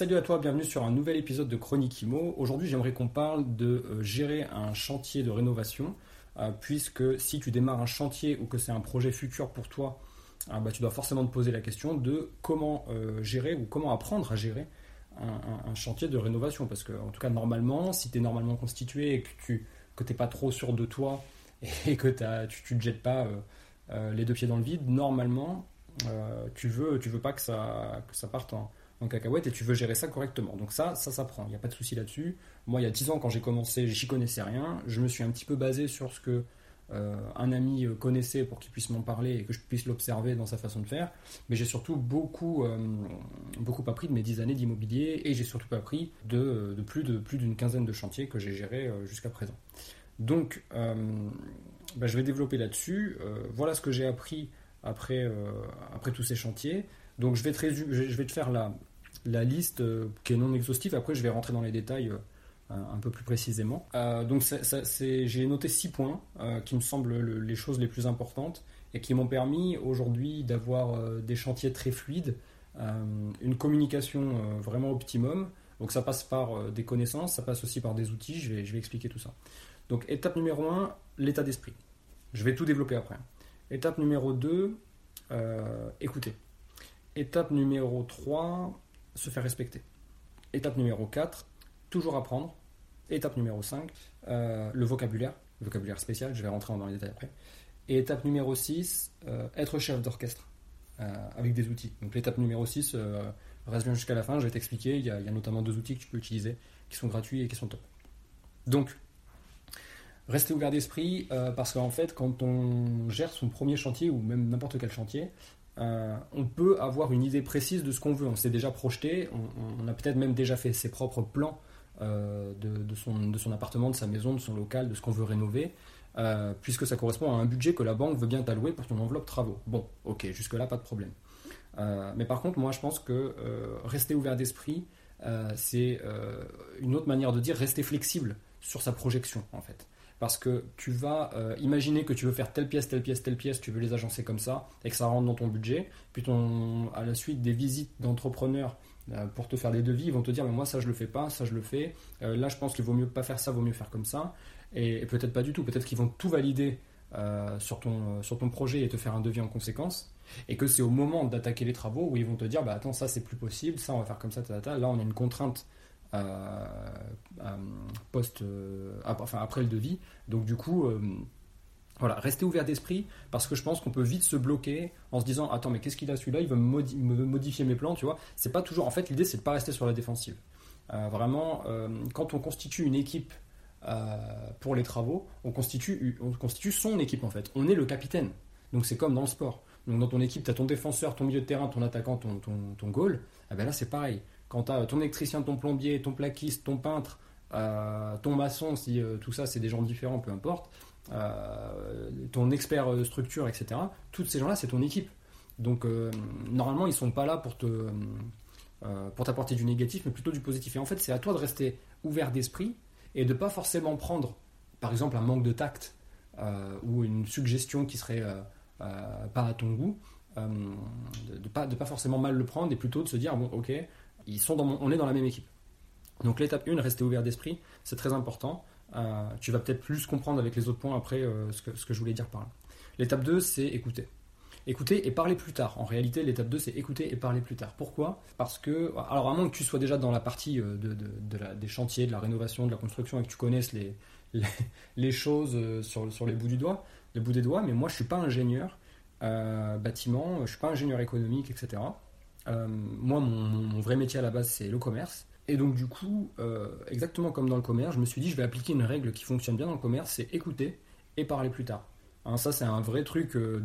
Salut à toi, bienvenue sur un nouvel épisode de Chronique Imo. Aujourd'hui, j'aimerais qu'on parle de euh, gérer un chantier de rénovation, euh, puisque si tu démarres un chantier ou que c'est un projet futur pour toi, euh, bah, tu dois forcément te poser la question de comment gérer ou comment apprendre à gérer un, chantier de rénovation. Parce que, en tout cas, normalement, si tu es normalement constitué et que tu n'es pas trop sûr de toi et que tu ne te jettes pas les deux pieds dans le vide, normalement, tu veux, tu veux pas que ça, que ça parte en en cacahuète et tu veux gérer ça correctement. Donc ça, ça s'apprend, il n'y a pas de souci là-dessus. Moi, il y a 10 ans, quand j'ai commencé, j'y connaissais rien. Je me suis un petit peu basé sur ce que euh, un ami euh, connaissait pour qu'il puisse m'en parler et que je puisse l'observer dans sa façon de faire. Mais j'ai surtout beaucoup, euh, beaucoup appris de mes 10 années d'immobilier et j'ai surtout appris de, de, plus d'une quinzaine de chantiers que j'ai gérés jusqu'à présent. Donc, bah, je vais développer là-dessus. voilà ce que j'ai appris après, après tous ces chantiers. Donc je vais te, je vais te faire la, la liste euh, qui est non exhaustive. Après, je vais rentrer dans les détails euh, un peu plus précisément. Euh, donc, j'ai noté six points qui me semblent les choses les plus importantes et qui m'ont permis aujourd'hui d'avoir des chantiers très fluides, une communication vraiment optimum. Donc, ça passe par des connaissances, ça passe aussi par des outils. Je vais, je expliquer tout ça. Donc, étape numéro 1, l'état d'esprit. Je vais tout développer après. Étape numéro 2, écouter. Étape numéro 3, se faire respecter. Étape numéro 4, toujours apprendre. Étape numéro 5, euh, le vocabulaire, le vocabulaire spécial, je vais rentrer dans les détails après. Et étape numéro 6, euh, être chef d'orchestre euh, avec des outils. Donc l'étape numéro 6, reste bien jusqu'à la fin, je vais t'expliquer. Il, y, a, notamment deux outils que tu peux utiliser qui sont gratuits et qui sont top. Donc, restez ouvert d'esprit parce qu'en fait, quand on gère son premier chantier ou même n'importe quel chantier, euh, on peut avoir une idée précise de ce qu'on veut. On s'est déjà projeté, on, a peut-être même déjà fait ses propres plans euh, de, son, appartement, de sa maison, de son local, de ce qu'on veut rénover, euh, puisque ça correspond à un budget que la banque veut bien t'allouer pour ton enveloppe travaux. Bon, ok, jusque-là, pas de problème. mais par contre, moi, je pense que rester ouvert d'esprit, c'est une autre manière de dire rester flexible sur sa projection, en fait parce que tu vas euh, imaginer que tu veux faire telle pièce, telle pièce, telle pièce, tu veux les agencer comme ça, et que ça rentre dans ton budget. Puis à la suite des visites d'entrepreneurs euh, pour te faire des devis, ils vont te dire mais moi ça je le fais pas, ça je le fais. Euh, là je pense qu'il vaut mieux pas faire ça, vaut mieux faire comme ça. Et, peut-être pas du tout. Peut-être qu'ils vont tout valider sur ton sur ton projet et te faire un devis en conséquence. Et que c'est au moment d'attaquer les travaux où ils vont te dire bah attends ça c'est plus possible, ça on va faire comme ça, ta, là on a une contrainte post, euh, enfin, après le devis. Donc du coup, euh, voilà, restez ouvert d'esprit parce que je pense qu'on peut vite se bloquer en se disant attends mais qu'est-ce qu'il a celui-là? Il veut me modifier mes plans tu vois? C'est pas toujours en fait l'idée c'est de pas rester sur la défensive. Vraiment quand on constitue une équipe pour les travaux on constitue on constitue son équipe en fait. On est le capitaine. Donc c'est comme dans le sport. Dans ton équipe tu as ton défenseur ton milieu de terrain ton attaquant ton ton, ton goal. Eh ben là c'est pareil quand tu as ton électricien, ton plombier, ton plaquiste, ton peintre, euh, ton maçon, si euh, tout ça c'est des gens différents, peu importe, euh, ton expert structure, etc., tous ces gens-là, c'est ton équipe. Donc normalement, ils sont pas là pour te pour t'apporter du négatif, mais plutôt du positif. Et en fait, c'est à toi de rester ouvert d'esprit et de pas forcément prendre, par exemple, un manque de tact ou une suggestion qui serait pas à ton goût, de, de, pas, de pas forcément mal le prendre et plutôt de se dire bon, ok, on est dans la même équipe. Donc l'étape 1, rester ouvert d'esprit, c'est très important. Euh, tu vas peut-être plus comprendre avec les autres points après euh, ce, que, je voulais dire par là. L'étape 2, c'est écouter. Écouter et parler plus tard. En réalité, l'étape 2, c'est écouter et parler plus tard. Pourquoi? Parce que, alors à moins que tu sois déjà dans la partie euh, des chantiers, de la rénovation, de la construction et que tu connaisses les, choses sur, les bouts du doigt, les bouts des doigts, mais moi je suis pas ingénieur bâtiment, je suis pas ingénieur économique, etc. Euh, moi, mon, vrai métier à la base, c'est le commerce. Et donc, du coup, euh, exactement comme dans le commerce, je me suis dit, je vais appliquer une règle qui fonctionne bien dans le commerce, c'est écouter et parler plus tard. Hein, ça, c'est un vrai truc euh,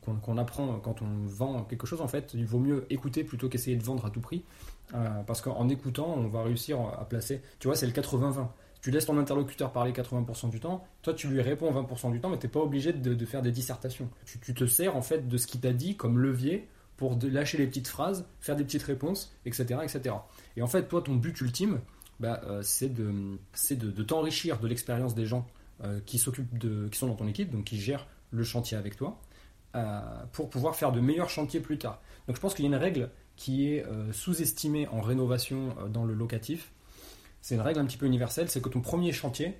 qu'on apprend quand on vend quelque chose, en fait, il vaut mieux écouter plutôt qu'essayer de vendre à tout prix. parce qu'en écoutant, on va réussir à placer. Tu vois, c'est le 80-20 tu laisses ton interlocuteur parler 80% du temps, toi tu lui réponds 20% du temps, mais tu n'es pas obligé de, faire des dissertations. Tu, te sers en fait de ce qu'il t'a dit comme levier pour lâcher les petites phrases, faire des petites réponses, etc. etc. Et en fait, toi, ton but ultime, bah, euh, c'est de, t'enrichir de l'expérience des gens euh, qui s'occupent qui sont dans ton équipe, donc qui gèrent le chantier avec toi, euh, pour pouvoir faire de meilleurs chantiers plus tard. Donc je pense qu'il y a une règle qui est sous-estimée en rénovation dans le locatif, c'est une règle un petit peu universelle, c'est que ton premier chantier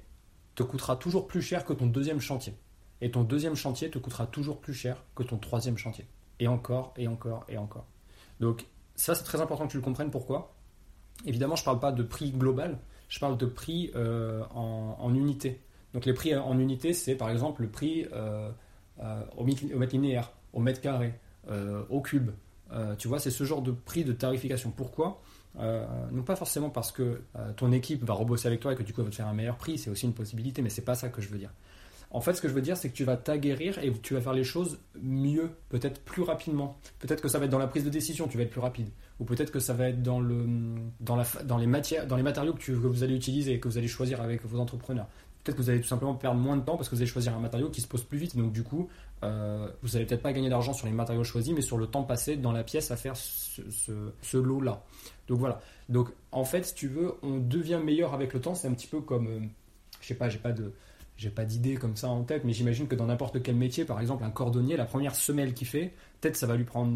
te coûtera toujours plus cher que ton deuxième chantier. Et ton deuxième chantier te coûtera toujours plus cher que ton troisième chantier. Et encore, et encore, et encore. Donc ça, c'est très important que tu le comprennes. Pourquoi? Évidemment, je ne parle pas de prix global, je parle de prix euh, en, unité. Donc les prix en unité, c'est par exemple le prix euh, euh, au, mètre linéaire, au mètre carré, au cube. tu vois, c'est ce genre de prix de tarification. Pourquoi? Non pas forcément parce que ton équipe va rebosser avec toi et que du coup elle va te faire un meilleur prix, c'est aussi une possibilité, mais c'est pas ça que je veux dire. En fait, ce que je veux dire, c'est que tu vas t'aguerrir et tu vas faire les choses mieux, peut-être plus rapidement. Peut-être que ça va être dans la prise de décision, tu vas être plus rapide. Ou peut-être que ça va être dans, le, dans, la, dans, les, matières, dans les matériaux que, que vous allez utiliser et que vous allez choisir avec vos entrepreneurs. Peut-être que vous allez tout simplement perdre moins de temps parce que vous allez choisir un matériau qui se pose plus vite. Donc du coup, euh, vous n'allez peut-être pas gagner d'argent sur les matériaux choisis, mais sur le temps passé dans la pièce à faire ce, lot-là. Donc voilà. Donc en fait, si tu veux, on devient meilleur avec le temps. C'est un petit peu comme, euh, je sais pas, j'ai pas de, j'ai pas d'idée comme ça en tête, mais j'imagine que dans n'importe quel métier, par exemple un cordonnier, la première semelle qu'il fait, peut-être ça va lui prendre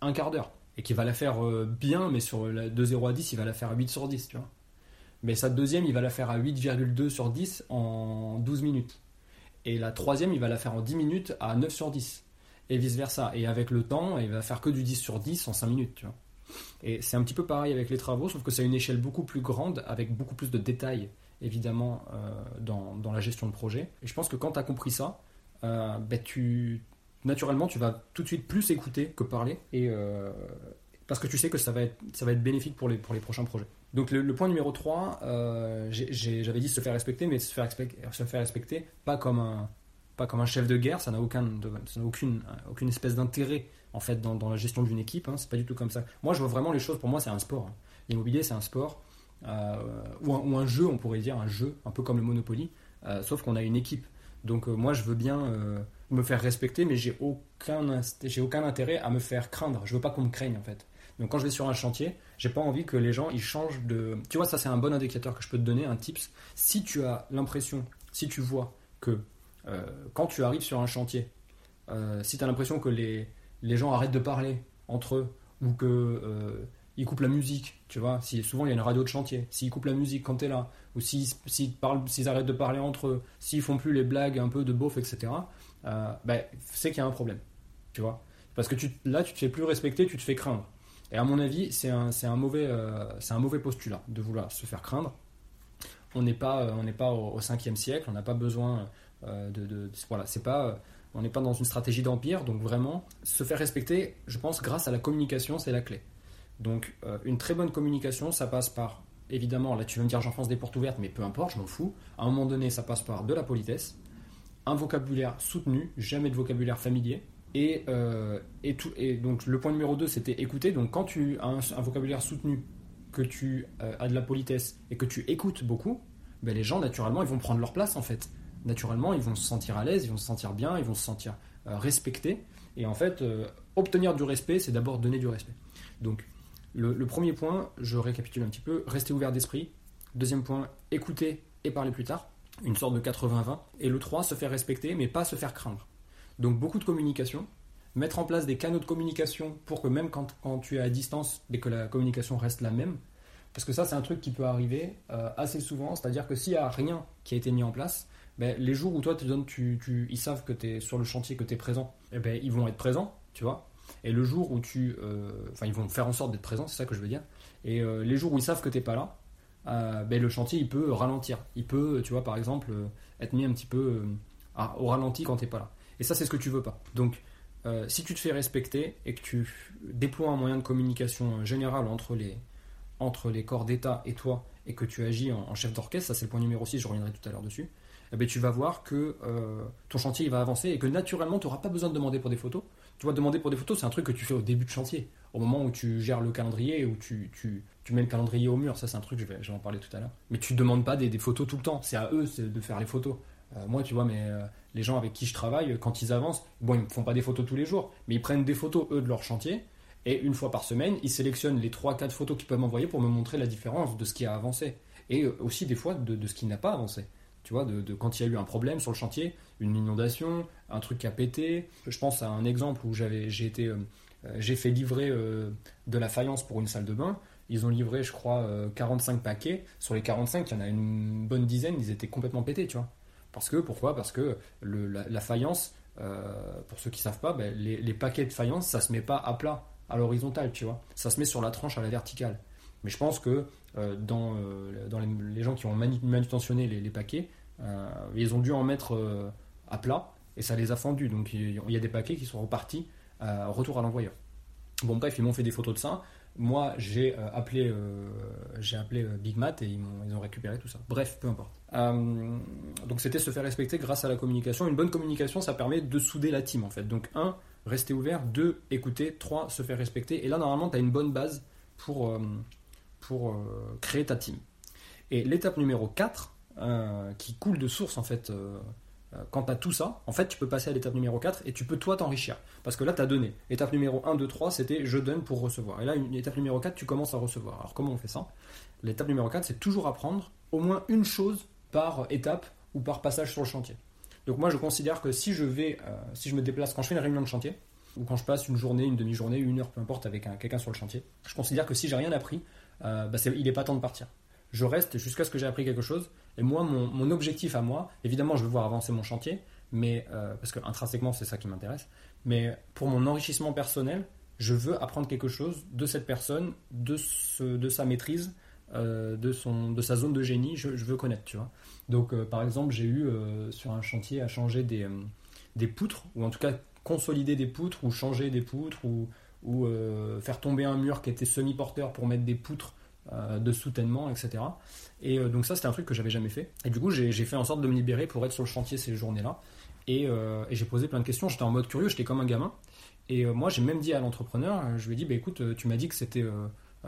un quart d'heure et qu'il va la faire euh, bien, mais sur la, de 0 à 10, il va la faire à 8 sur 10, tu vois. Mais sa deuxième, il va la faire à 8,2 sur 10 en 12 minutes. Et la troisième, il va la faire en 10 minutes à 9 sur 10. Et vice-versa. Et avec le temps, il va faire que du 10 sur 10 en 5 minutes. Tu vois. Et c'est un petit peu pareil avec les travaux, sauf que c'est une échelle beaucoup plus grande, avec beaucoup plus de détails, évidemment, euh, dans, dans, la gestion de projet. Et je pense que quand tu as compris ça, euh, ben tu, naturellement, tu vas tout de suite plus écouter que parler. Et, euh, parce que tu sais que ça va être, ça va être bénéfique pour les, pour les prochains projets. Donc le, point numéro 3, euh, j'avais dit se faire respecter, mais se faire, se faire respecter pas comme un, pas comme un chef de guerre, ça n'a aucun, aucune, aucune espèce d'intérêt en fait dans, dans, la gestion d'une équipe, hein, c'est pas du tout comme ça. Moi je vois vraiment les choses, pour moi c'est un sport. Hein. L'immobilier c'est un sport, ou, un, ou, un, jeu on pourrait dire, un jeu, un peu comme le Monopoly, euh, sauf qu'on a une équipe. Donc moi je veux bien me faire respecter, mais j'ai aucun, j'ai aucun intérêt à me faire craindre. Je veux pas qu'on me craigne en fait. Donc quand je vais sur un chantier, j'ai pas envie que les gens ils changent de. Tu vois, ça c'est un bon indicateur que je peux te donner, un tips. Si tu as l'impression, si tu vois que euh, quand tu arrives sur un chantier, euh, si tu as l'impression que les, les gens arrêtent de parler entre eux ou que euh, ils coupent la musique, tu vois, si souvent il y a une radio de chantier, s'ils coupent la musique quand tu es là, ou s'ils s'ils arrêtent de parler entre eux, s'ils font plus les blagues un peu de beauf, etc., ben, c'est qu'il y a un problème, tu vois. Parce que là, tu te fais plus respecter, tu te fais craindre. Et à mon avis, c'est un, euh, mauvais postulat de vouloir se faire craindre. On n'est pas, euh, au, 5e siècle, on n'a pas besoin euh, de, Voilà, c'est pas. On n'est pas dans une stratégie d'empire, donc vraiment, se faire respecter, je pense, grâce à la communication, c'est la clé. Donc, une très bonne communication, ça passe par, évidemment, là tu vas me dire j'enfonce des portes ouvertes, mais peu importe, je m'en fous. À un moment donné, ça passe par de la politesse, un vocabulaire soutenu, jamais de vocabulaire familier, et, euh, donc le point numéro 2, c'était écouter. Donc quand tu as un, vocabulaire soutenu, que tu euh, as de la politesse et que tu écoutes beaucoup, ben les gens, naturellement, ils vont prendre leur place en fait. Naturellement, ils vont se sentir à l'aise, ils vont se sentir bien, ils vont se sentir euh, respectés. Et en fait, obtenir du respect, c'est d'abord donner du respect. Donc le, premier point, je récapitule un petit peu, rester ouvert d'esprit. Deuxième point, écouter et parler plus tard. Une sorte de 80-20. Et le 3, se faire respecter, mais pas se faire craindre. Donc beaucoup de communication, mettre en place des canaux de communication pour que même quand, tu es à distance, mais que la communication reste la même. Parce que ça, c'est un truc qui peut arriver euh, assez souvent, c'est-à-dire que s'il n'y a rien qui a été mis en place, ben, les jours où toi, tu donnes, tu, ils savent que tu es sur le chantier, que tu es présent, eh ben, ils vont être présents, tu vois. Et le jour où tu. Euh, enfin, ils vont faire en sorte d'être présents, c'est ça que je veux dire. Et euh, les jours où ils savent que tu n'es pas là, ben, le chantier, il peut ralentir. Il peut, tu vois, par exemple, être mis un petit peu au ralenti quand tu n'es pas là. Et ça, c'est ce que tu veux pas. Donc, euh, si tu te fais respecter et que tu déploies un moyen de communication général entre les, entre les corps d'État et toi, et que tu agis en, chef d'orchestre, ça c'est le point numéro 6, je reviendrai tout à l'heure dessus, eh ben, tu vas voir que euh, ton chantier il va avancer et que naturellement tu n'auras pas besoin de demander pour des photos. Tu vois, demander pour des photos, c'est un truc que tu fais au début de chantier, au moment où tu gères le calendrier, où tu, tu, tu mets le calendrier au mur, ça c'est un truc, je vais, je vais en parler tout à l'heure. Mais tu demandes pas des, des, photos tout le temps, c'est à eux de faire les photos. Euh, moi, tu vois, mais euh, les gens avec qui je travaille, quand ils avancent, bon, ils ne font pas des photos tous les jours, mais ils prennent des photos, eux, de leur chantier, et une fois par semaine, ils sélectionnent les 3-4 photos qu'ils peuvent m'envoyer pour me montrer la différence de ce qui a avancé. Et euh, aussi des fois de, ce qui n'a pas avancé. Tu vois, de, quand il y a eu un problème sur le chantier, une inondation, un truc qui a pété. Je pense à un exemple où j'avais, j'ai été, euh, j'ai fait livrer euh, de la faïence pour une salle de bain. Ils ont livré, je crois, 45 paquets. Sur les 45, il y en a une bonne dizaine, ils étaient complètement pétés, tu vois. Parce que, pourquoi? Parce que la, faïence, pour ceux qui savent pas, ben, les, les, paquets de faïence, ça se met pas à plat à l'horizontale, tu vois. Ça se met sur la tranche à la verticale. Mais je pense que euh, dans, euh, dans les, gens qui ont manutentionné les, paquets, euh, ils ont dû en mettre à plat et ça les a fendus. Donc il y a des paquets qui sont repartis au retour à l'envoyeur. Bon bref, ils m'ont fait des photos de ça. Moi, j'ai appelé, j'ai appelé Big Mat et ils, ont, ils ont récupéré tout ça. Bref, peu importe. donc c'était se faire respecter grâce à la communication. Une bonne communication, ça permet de souder la team en fait. Donc un, rester ouvert. 2. Écouter. 3. Se faire respecter. Et là, normalement, tu as une bonne base pour, euh, pour euh, créer ta team. Et l'étape numéro 4, euh, qui coule de source en fait, quand tu as tout ça, en fait, tu peux passer à l'étape numéro 4 et tu peux toi t'enrichir. Parce que là, tu as donné. Étape numéro 1, 2, 3, c'était je donne pour recevoir. Et là, une étape numéro 4, tu commences à recevoir. Alors, comment on fait ça? L'étape numéro 4, c'est toujours apprendre au moins une chose par étape ou par passage sur le chantier. Donc moi je considère que si je vais, euh, si je me déplace, quand je fais une réunion de chantier, ou quand je passe une journée, une demi-journée, une heure, peu importe, avec quelqu'un sur le chantier, je considère que si j'ai rien appris, euh, bah, il n'est pas temps de partir. Je reste jusqu'à ce que j'ai appris quelque chose. Et moi, mon, objectif à moi, évidemment, je veux voir avancer mon chantier, mais euh, parce que intrinsèquement, c'est ça qui m'intéresse. Mais pour mon enrichissement personnel, je veux apprendre quelque chose de cette personne, de, de sa maîtrise, de, son, de sa zone de génie. Je, je veux connaître, tu vois. Donc, euh, par exemple, j'ai eu euh, sur un chantier à changer des, euh, des poutres, ou en tout cas consolider des poutres, ou changer des poutres, ou, ou faire tomber un mur qui était semi-porteur pour mettre des poutres de soutènement, etc. Et donc ça, c'était un truc que j'avais jamais fait. Et du coup, j'ai fait en sorte de me libérer pour être sur le chantier ces journées-là. Et, et j'ai posé plein de questions. J'étais en mode curieux, j'étais comme un gamin. Et moi, j'ai même dit à l'entrepreneur, je lui ai dit, bah, écoute, tu m'as dit que c'était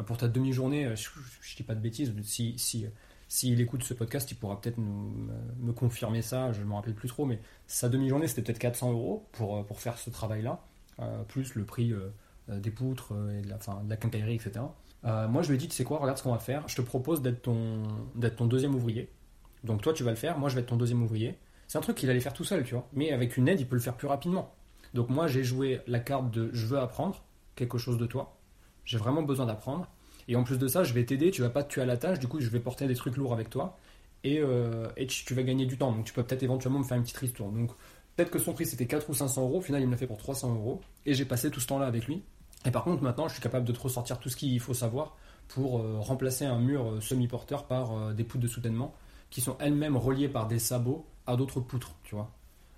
pour ta demi-journée, je, ne dis pas de bêtises, si, si s'il écoute ce podcast, il pourra peut-être me confirmer ça, je ne me rappelle plus trop, mais sa demi-journée, c'était peut-être 400 euros pour, euh, pour faire ce travail-là, euh, plus le prix euh, des poutres et de la, fin, quincaillerie, etc. moi, je lui ai dit, tu sais quoi, regarde ce qu'on va faire, je te propose d'être ton, d'être ton deuxième ouvrier. Donc toi, tu vas le faire, moi, je vais être ton deuxième ouvrier. C'est un truc qu'il allait faire tout seul, tu vois, mais avec une aide, il peut le faire plus rapidement. Donc moi, j'ai joué la carte de je veux apprendre quelque chose de toi, j'ai vraiment besoin d'apprendre, et en plus de ça, je vais t'aider, tu vas pas te tuer à la tâche, du coup, je vais porter des trucs lourds avec toi. Et, euh, tu, vas gagner du temps. Donc, tu peux peut-être éventuellement me faire une petite ristourne. Donc, peut-être que son prix c'était 4 ou 500 euros. Au final, il me l'a fait pour 300 euros. Et j'ai passé tout ce temps-là avec lui. Et par contre, maintenant, je suis capable de te ressortir tout ce qu'il faut savoir pour euh, remplacer un mur euh, semi-porteur par des poutres de soutènement qui sont elles-mêmes reliées par des sabots à d'autres poutres, tu vois.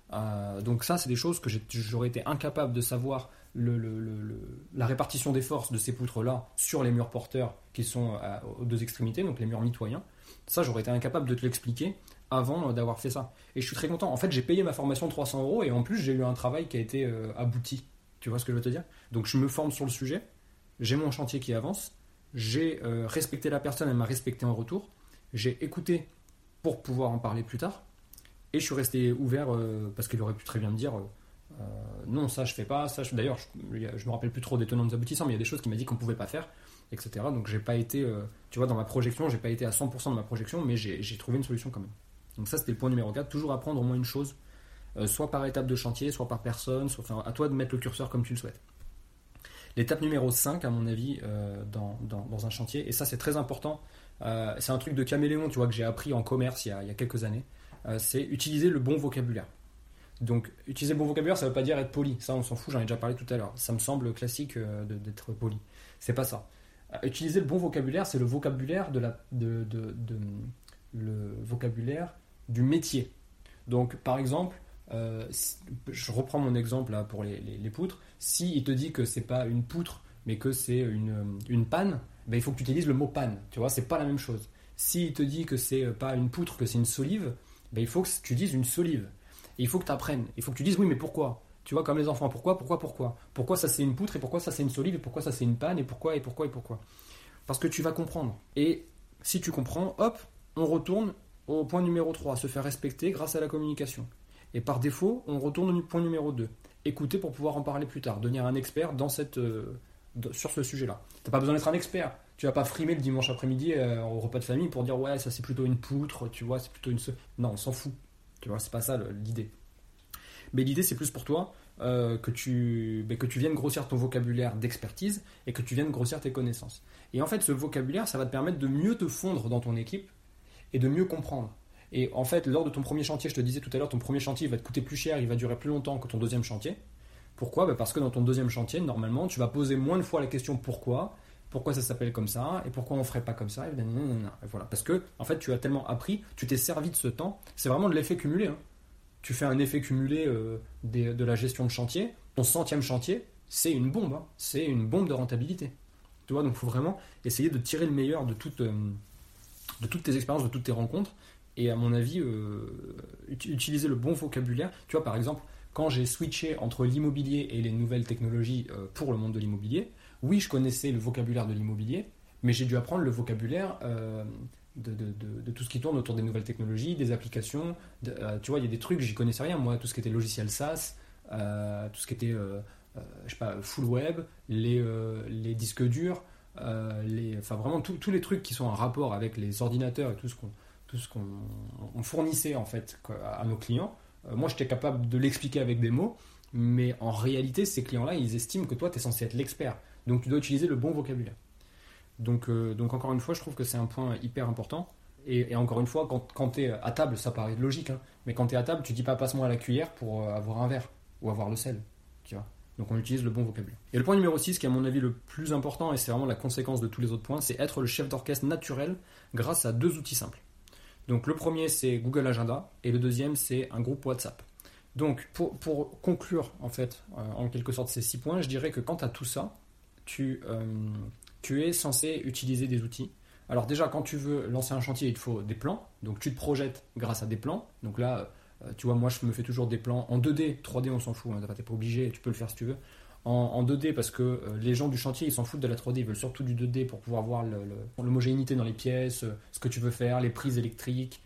Donc ça, c'est des choses que j'aurais été incapable de savoir la répartition des forces de ces poutres-là sur les murs porteurs qui sont euh, aux deux extrémités, donc les murs mitoyens, ça j'aurais été incapable de te l'expliquer avant euh, d'avoir fait ça. Et je suis très content. En fait, j'ai payé ma formation 300 euros et en plus j'ai eu un travail qui a été euh, abouti. Tu vois ce que je veux te dire? Donc je me forme sur le sujet, j'ai mon chantier qui avance, j'ai respecté la personne, elle m'a respecté en retour, j'ai écouté pour pouvoir en parler plus tard, et je suis resté ouvert parce qu'il aurait pu très bien me dire euh, non, ça je fais pas, ça d'ailleurs je, me rappelle plus trop des tenants des aboutissants, mais il y a des choses qui m'a dit qu'on pouvait pas faire, etc. Donc j'ai pas été, euh, tu vois, dans ma projection, j'ai pas été à 100% de ma projection, mais j'ai trouvé une solution quand même. Donc ça c'était le point numéro 4, toujours apprendre au moins une chose, euh, soit par étape de chantier, soit par personne, soit, enfin, à toi de mettre le curseur comme tu le souhaites. L'étape numéro 5, à mon avis, dans, un chantier, et ça c'est très important, c'est un truc de caméléon, tu vois, que j'ai appris en commerce il y a quelques années, c'est utiliser le bon vocabulaire. Donc, utiliser le bon vocabulaire, ça ne veut pas dire être poli. Ça, on s'en fout, j'en ai déjà parlé tout à l'heure. Ça me semble classique euh, d'être poli. C'est pas ça. Euh, utiliser le bon vocabulaire, c'est le vocabulaire du métier. Donc, par exemple, euh, je reprends mon exemple pour les, poutres. Si il te dit que c'est pas une poutre, mais que c'est une, une panne, ben, il faut que tu utilises le mot panne. Tu vois, c'est pas la même chose. S'il te dit que c'est pas une poutre, que c'est une solive, ben, il faut que tu dises une solive. Il faut que tu apprennes. Il faut que tu dises oui, mais pourquoi? Tu vois, comme les enfants, pourquoi, pourquoi, pourquoi? Pourquoi ça c'est une poutre et pourquoi ça c'est une solive et pourquoi ça c'est une panne et pourquoi et pourquoi et pourquoi? Parce que tu vas comprendre. Et si tu comprends, hop, on retourne au point numéro 3, se faire respecter grâce à la communication. Et par défaut, on retourne au point numéro 2, écouter pour pouvoir en parler plus tard, devenir un expert dans cette, euh, sur ce sujet-là. Tu n'as pas besoin d'être un expert. Tu vas pas frimer le dimanche après-midi euh, au repas de famille pour dire ouais, ça c'est plutôt une poutre, tu vois, c'est plutôt une. Non, on s'en fout. Tu vois, c'est pas ça l'idée. Mais l'idée, c'est plus pour toi euh, que, tu, ben, que tu viennes grossir ton vocabulaire d'expertise et que tu viennes grossir tes connaissances. Et en fait, ce vocabulaire, ça va te permettre de mieux te fondre dans ton équipe et de mieux comprendre. Et en fait, lors de ton premier chantier, je te disais tout à l'heure, ton premier chantier va te coûter plus cher, il va durer plus longtemps que ton deuxième chantier. Pourquoi? Ben, Parce que dans ton deuxième chantier, normalement, tu vas poser moins de fois la question pourquoi, pourquoi ça s'appelle comme ça, et pourquoi on ferait pas comme ça, voilà. Parce que, en fait, tu as tellement appris, tu t'es servi de ce temps, c'est vraiment de l'effet cumulé. Hein. Tu fais un effet cumulé euh, de la gestion de chantier, ton centième chantier, c'est une bombe, hein. c'est une bombe de rentabilité. Tu vois, donc faut vraiment essayer de tirer le meilleur de toute, euh, de toutes tes expériences, de toutes tes rencontres. Et à mon avis, euh, utiliser le bon vocabulaire. Tu vois, par exemple, quand j'ai switché entre l'immobilier et les nouvelles technologies pour le monde de l'immobilier, oui, je connaissais le vocabulaire de l'immobilier, mais j'ai dû apprendre le vocabulaire euh, de, tout ce qui tourne autour des nouvelles technologies, des applications. tu vois, il y a des trucs, j'y connaissais rien. Moi, tout ce qui était logiciel SaaS, tout ce qui était, je sais pas, full web, les, disques durs. enfin vraiment tous les trucs qui sont en rapport avec les ordinateurs et tout ce qu'on tout ce qu'on fournissait en fait à nos clients. Euh, moi, j'étais capable de l'expliquer avec des mots, mais en réalité, ces clients-là, ils estiment que toi, tu es censé être l'expert. Donc, tu dois utiliser le bon vocabulaire. Donc, euh, donc encore une fois, je trouve que c'est un point hyper important. Et, encore une fois, quand, quand tu es à table, ça paraît logique, hein, mais quand tu es à table, tu dis pas passe-moi à la cuillère pour euh, avoir un verre ou avoir le sel. Donc on utilise le bon vocabulaire. Et le point numéro 6, qui est à mon avis le plus important, et c'est vraiment la conséquence de tous les autres points, c'est être le chef d'orchestre naturel grâce à deux outils simples. Donc le premier c'est Google Agenda et le deuxième c'est un groupe WhatsApp. Donc pour, conclure en fait euh, en quelque sorte ces six points, je dirais que quant à tout ça, tu, euh, tu es censé utiliser des outils. Alors déjà quand tu veux lancer un chantier, il te faut des plans. Donc tu te projettes grâce à des plans. Donc là, euh, tu vois, moi je me fais toujours des plans en 2D, 3D on s'en fout, hein, t'es pas obligé, tu peux le faire si tu veux en, 2D parce que euh, les gens du chantier ils s'en foutent de la 3D, ils veulent surtout du 2D pour pouvoir voir l'homogénéité dans les pièces, ce que tu veux faire, les prises électriques,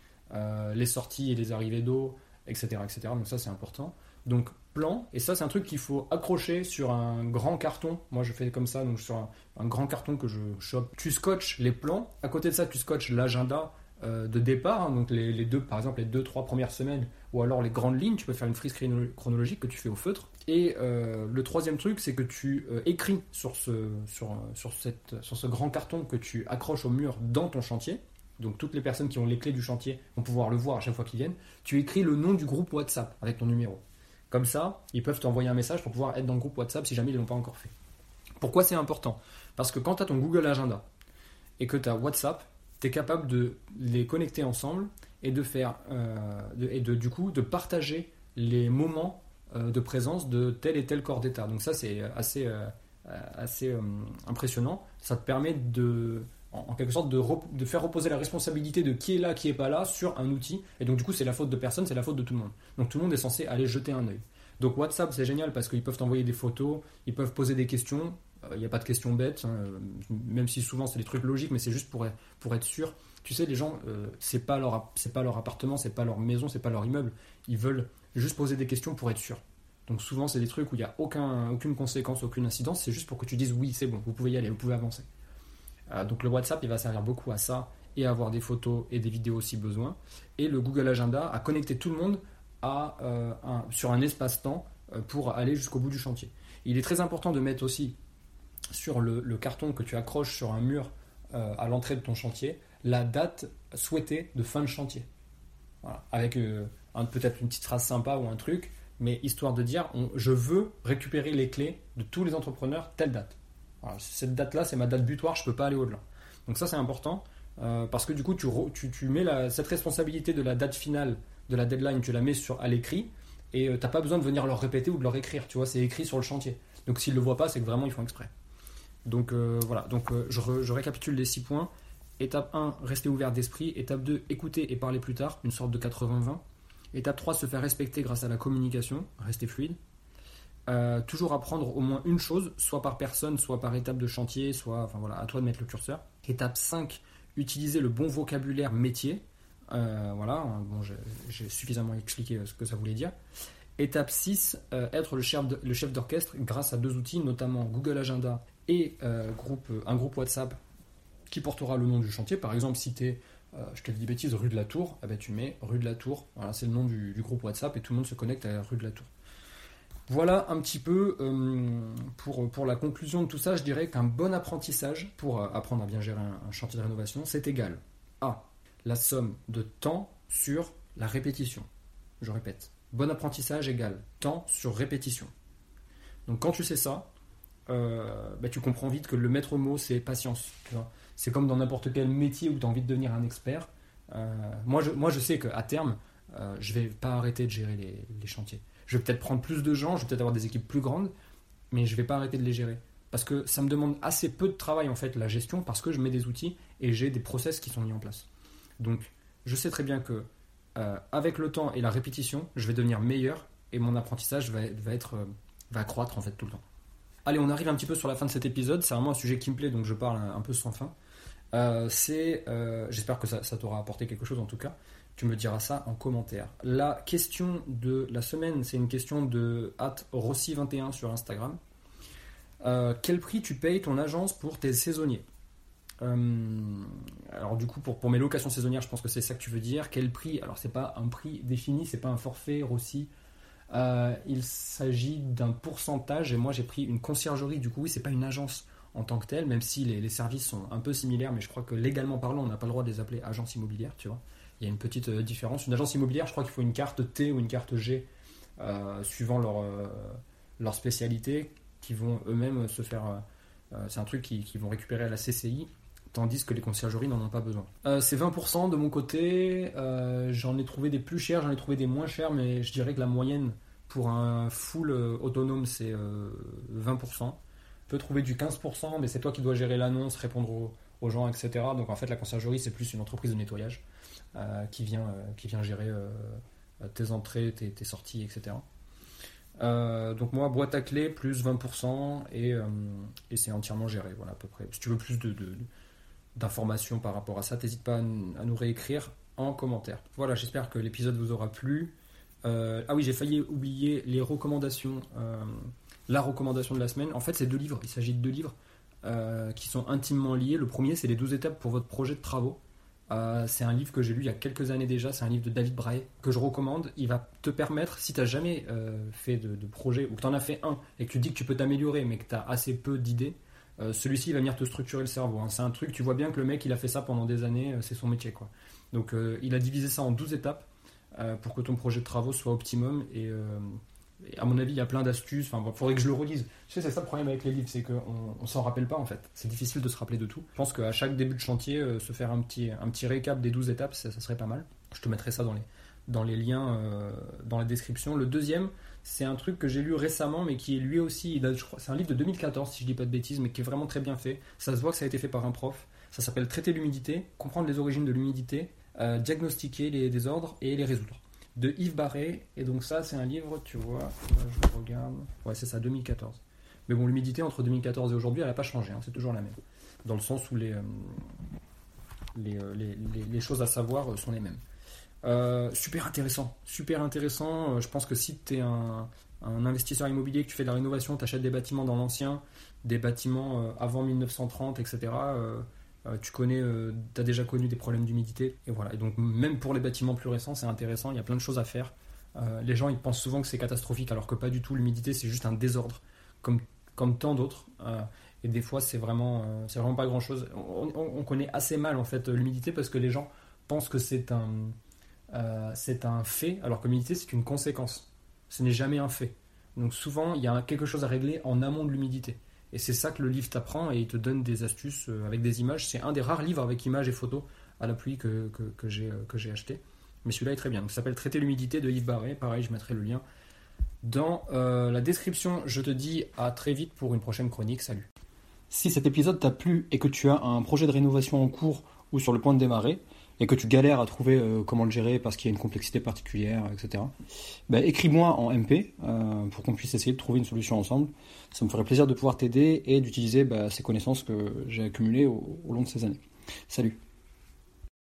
les sorties et les arrivées d'eau, etc., etc. Donc ça c'est important. Donc plan, et ça c'est un truc qu'il faut accrocher sur un grand carton. Moi je fais comme ça, donc sur un, grand carton que je chope. Tu scotches les plans, à côté de ça tu scotches l'agenda de départ, hein. donc les, deux, par exemple les deux, trois premières semaines, ou alors les grandes lignes, tu peux faire une frise chronologique que tu fais au feutre. Et euh, le troisième truc, c'est que tu euh, écris sur ce, sur, sur, cette, sur ce grand carton que tu accroches au mur dans ton chantier. Donc toutes les personnes qui ont les clés du chantier vont pouvoir le voir à chaque fois qu'ils viennent. Tu écris le nom du groupe WhatsApp avec ton numéro. Comme ça, ils peuvent t'envoyer un message pour pouvoir être dans le groupe WhatsApp si jamais ils ne l'ont pas encore fait. Pourquoi c'est important? Parce que quand tu as ton Google Agenda et que tu as WhatsApp, tu es capable de les connecter ensemble et de faire euh, et de, du coup de partager les moments euh, de présence de tel et tel corps d'État. Donc ça, c'est assez, euh, assez impressionnant. Ça te permet de, en, quelque sorte, de, faire reposer la responsabilité de qui est là, qui est pas là sur un outil. Et donc du coup, c'est la faute de personne, c'est la faute de tout le monde. Donc tout le monde est censé aller jeter un œil. Donc WhatsApp, c'est génial parce qu'ils peuvent t'envoyer des photos, ils peuvent poser des questions. Il n'y a pas de questions bêtes, hein, même si souvent c'est des trucs logiques, mais c'est juste pour, pour être sûr. Tu sais, les gens, c'est pas leur c'est pas leur appartement, c'est pas leur maison, c'est pas leur immeuble. Ils veulent juste poser des questions pour être sûr. Donc souvent, c'est des trucs où il n'y a aucun, aucune conséquence, aucune incidence, c'est juste pour que tu dises oui, c'est bon, vous pouvez y aller, vous pouvez avancer. Euh, donc le WhatsApp, il va servir beaucoup à ça et à avoir des photos et des vidéos si besoin. Et le Google Agenda a connecté tout le monde à, euh, sur un espace-temps euh, pour aller jusqu'au bout du chantier. Il est très important de mettre aussi sur le, carton que tu accroches sur un mur à l'entrée de ton chantier la date souhaitée de fin de chantier. Avec peut-être une petite phrase sympa ou un truc, mais histoire de dire, je veux récupérer les clés de tous les entrepreneurs telle date. Cette date-là, c'est ma date butoir, je ne peux pas aller au-delà. Donc ça, c'est important, euh, parce que du coup, tu, mets cette responsabilité de la date finale, de la deadline, tu la mets sur, à l'écrit, et euh, tu n'as pas besoin de venir leur répéter ou de leur écrire, tu vois, c'est écrit sur le chantier. Donc s'ils le voient pas, c'est que vraiment, ils font exprès. Donc euh, voilà, donc je, je, récapitule les six points. Étape 1, rester ouvert d'esprit. Étape 2, écouter et parler plus tard, une sorte de 80-20. Étape 3, se faire respecter grâce à la communication, rester fluide. Euh, toujours apprendre au moins une chose, soit par personne, soit par étape de chantier, soit, enfin voilà, à toi de mettre le curseur. Étape 5, utiliser le bon vocabulaire métier. Euh, voilà, bon, j'ai suffisamment expliqué ce que ça voulait dire. Étape 6, euh, être le chef d'orchestre grâce à deux outils, notamment Google Agenda et un groupe WhatsApp qui portera le nom du chantier. Par exemple, si tu es, je bêtises, rue de la Tour, eh ben, tu mets rue de la Tour. Voilà, c'est le nom du, groupe WhatsApp et tout le monde se connecte à rue de la Tour. Voilà un petit peu euh, pour, la conclusion de tout ça. Je dirais qu'un bon apprentissage pour euh, apprendre à bien gérer un, chantier de rénovation, c'est égal à la somme de temps sur la répétition. Je répète, bon apprentissage égale temps sur répétition. Donc quand tu sais ça, euh, bah, tu comprends vite que le maître mot, c'est patience. C'est comme dans n'importe quel métier où tu as envie de devenir un expert. moi, je, moi, je sais qu'à terme, je vais pas arrêter de gérer les chantiers. Je vais peut-être prendre plus de gens, je vais peut-être avoir des équipes plus grandes, mais je vais pas arrêter de les gérer. Parce que ça me demande assez peu de travail en fait la gestion parce que je mets des outils et j'ai des process qui sont mis en place. Donc je sais très bien que euh, avec le temps et la répétition, je vais devenir meilleur et mon apprentissage va, être euh, va croître en fait tout le temps. Allez, on arrive un petit peu sur la fin de cet épisode. C'est vraiment un sujet qui me plaît, donc je parle un, peu sans fin. Euh, c'est, j'espère que ça t'aura apporté quelque chose en tout cas. Tu me diras ça en commentaire. La question de la semaine, c'est une question de Rossi21 sur Instagram. Euh, quel prix tu payes ton agence pour tes saisonniers euh, alors du coup pour, pour mes locations saisonnières je pense que c'est ça que tu veux dire. Quel prix? Alors c'est pas un prix défini c'est pas un forfait Rossi. Euh, il s'agit d'un pourcentage et moi j'ai pris une conciergerie. Du coup oui c'est pas une agence en tant que telle même si les, les, services sont un peu similaires mais je crois que légalement parlant on n'a pas le droit de les appeler agence immobilière tu vois il y a une petite euh, différence. Une agence immobilière, je crois qu'il faut une carte T ou une carte G, euh, suivant leur, euh, leur spécialité, qui vont eux-mêmes se faire. c'est un truc qu'ils qui vont récupérer à la CCI, tandis que les conciergeries n'en ont pas besoin. c'est 20% de mon côté. j'en ai trouvé des plus chers, j'en ai trouvé des moins chers, mais je dirais que la moyenne pour un full autonome, c'est 20%. Tu peux trouver du 15%, mais c'est toi qui dois gérer l'annonce, répondre aux, aux gens, etc. Donc en fait, la conciergerie, c'est plus une entreprise de nettoyage. Euh, qui, vient, euh, qui vient gérer euh, tes entrées, tes, sorties, etc. donc moi, boîte à clé, plus 20%, et, c'est entièrement géré, voilà, à peu près. Si tu veux plus de, d'informations par rapport à ça, n'hésite pas à, nous réécrire en commentaire. Voilà, j'espère que l'épisode vous aura plu. ah oui, j'ai failli oublier les recommandations. la recommandation de la semaine, en fait, c'est deux livres. Il s'agit de deux livres qui sont intimement liés. Le premier, c'est les 12 étapes pour votre projet de travaux. Euh, c'est un livre que j'ai lu il y a quelques années déjà, c'est un livre de David Brahe que je recommande. Il va te permettre, si tu n'as jamais euh, fait de, projet ou que tu en as fait un et que tu dis que tu peux t'améliorer mais que tu as assez peu d'idées, euh, celui-ci va venir te structurer le cerveau. Hein. C'est un truc, tu vois bien que le mec il a fait ça pendant des années, c'est son métier. quoi. Donc il a divisé ça en 12 étapes pour que ton projet de travaux soit optimum et à mon avis, il y a plein d'astuces. Il faudrait que je le relise. Tu sais, c'est ça le problème avec les livres, c'est qu'on on, s'en rappelle pas en fait. C'est difficile de se rappeler de tout. Je pense qu'à chaque début de chantier, euh, se faire un petit, un petit récap des 12 étapes, ça, serait pas mal. Je te mettrai ça dans les, dans les liens, euh, dans la description. Le deuxième, c'est un truc que j'ai lu récemment, mais qui est lui aussi, c'est un livre de 2014, si je dis pas de bêtises, mais qui est vraiment très bien fait. Ça se voit que ça a été fait par un prof. Ça s'appelle Traiter l'humidité, comprendre les origines de l'humidité, euh, diagnostiquer les désordres et les résoudre de Yves Barré. Et donc ça, c'est un livre, tu vois, je regarde. Ouais, c'est ça, 2014. Mais bon, l'humidité entre 2014 et aujourd'hui, elle n'a pas changé, hein, c'est toujours la même. Dans le sens où les, euh, euh, les, les, choses à savoir euh, sont les mêmes. super intéressant, super intéressant. Je pense que si tu es un, investisseur immobilier, que tu fais de la rénovation, tu achètes des bâtiments dans l'ancien, des bâtiments avant 1930, etc., euh, tu connais, euh, as déjà connu des problèmes d'humidité. Et voilà. Et donc, même pour les bâtiments plus récents, c'est intéressant. Il y a plein de choses à faire. Euh, les gens, ils pensent souvent que c'est catastrophique, alors que pas du tout. L'humidité, c'est juste un désordre, comme, comme tant d'autres. et des fois, c'est vraiment, c'est vraiment pas grand chose. On, connaît assez mal, en fait, l'humidité parce que les gens pensent que c'est un, c'est un fait, alors que l'humidité, c'est une conséquence. Ce n'est jamais un fait. Donc, souvent, il y a quelque chose à régler en amont de l'humidité. Et c'est ça que le livre t'apprend et il te donne des astuces euh, avec des images. C'est un des rares livres avec images et photos à la pluie que, que, euh, j'ai acheté. Mais celui-là est très bien. il s'appelle Traiter l'humidité de Yves Barré. Pareil, je mettrai le lien dans euh, la description. Je te dis à très vite pour une prochaine chronique. Salut. Si cet épisode t'a plu et que tu as un projet de rénovation en cours ou sur le point de démarrer et que tu galères à trouver euh, comment le gérer parce qu'il y a une complexité particulière, etc., ben, écris-moi en MP euh, pour qu'on puisse essayer de trouver une solution ensemble. Ça me ferait plaisir de pouvoir t'aider et d'utiliser ben, ces connaissances que j'ai accumulées au long de ces années. Salut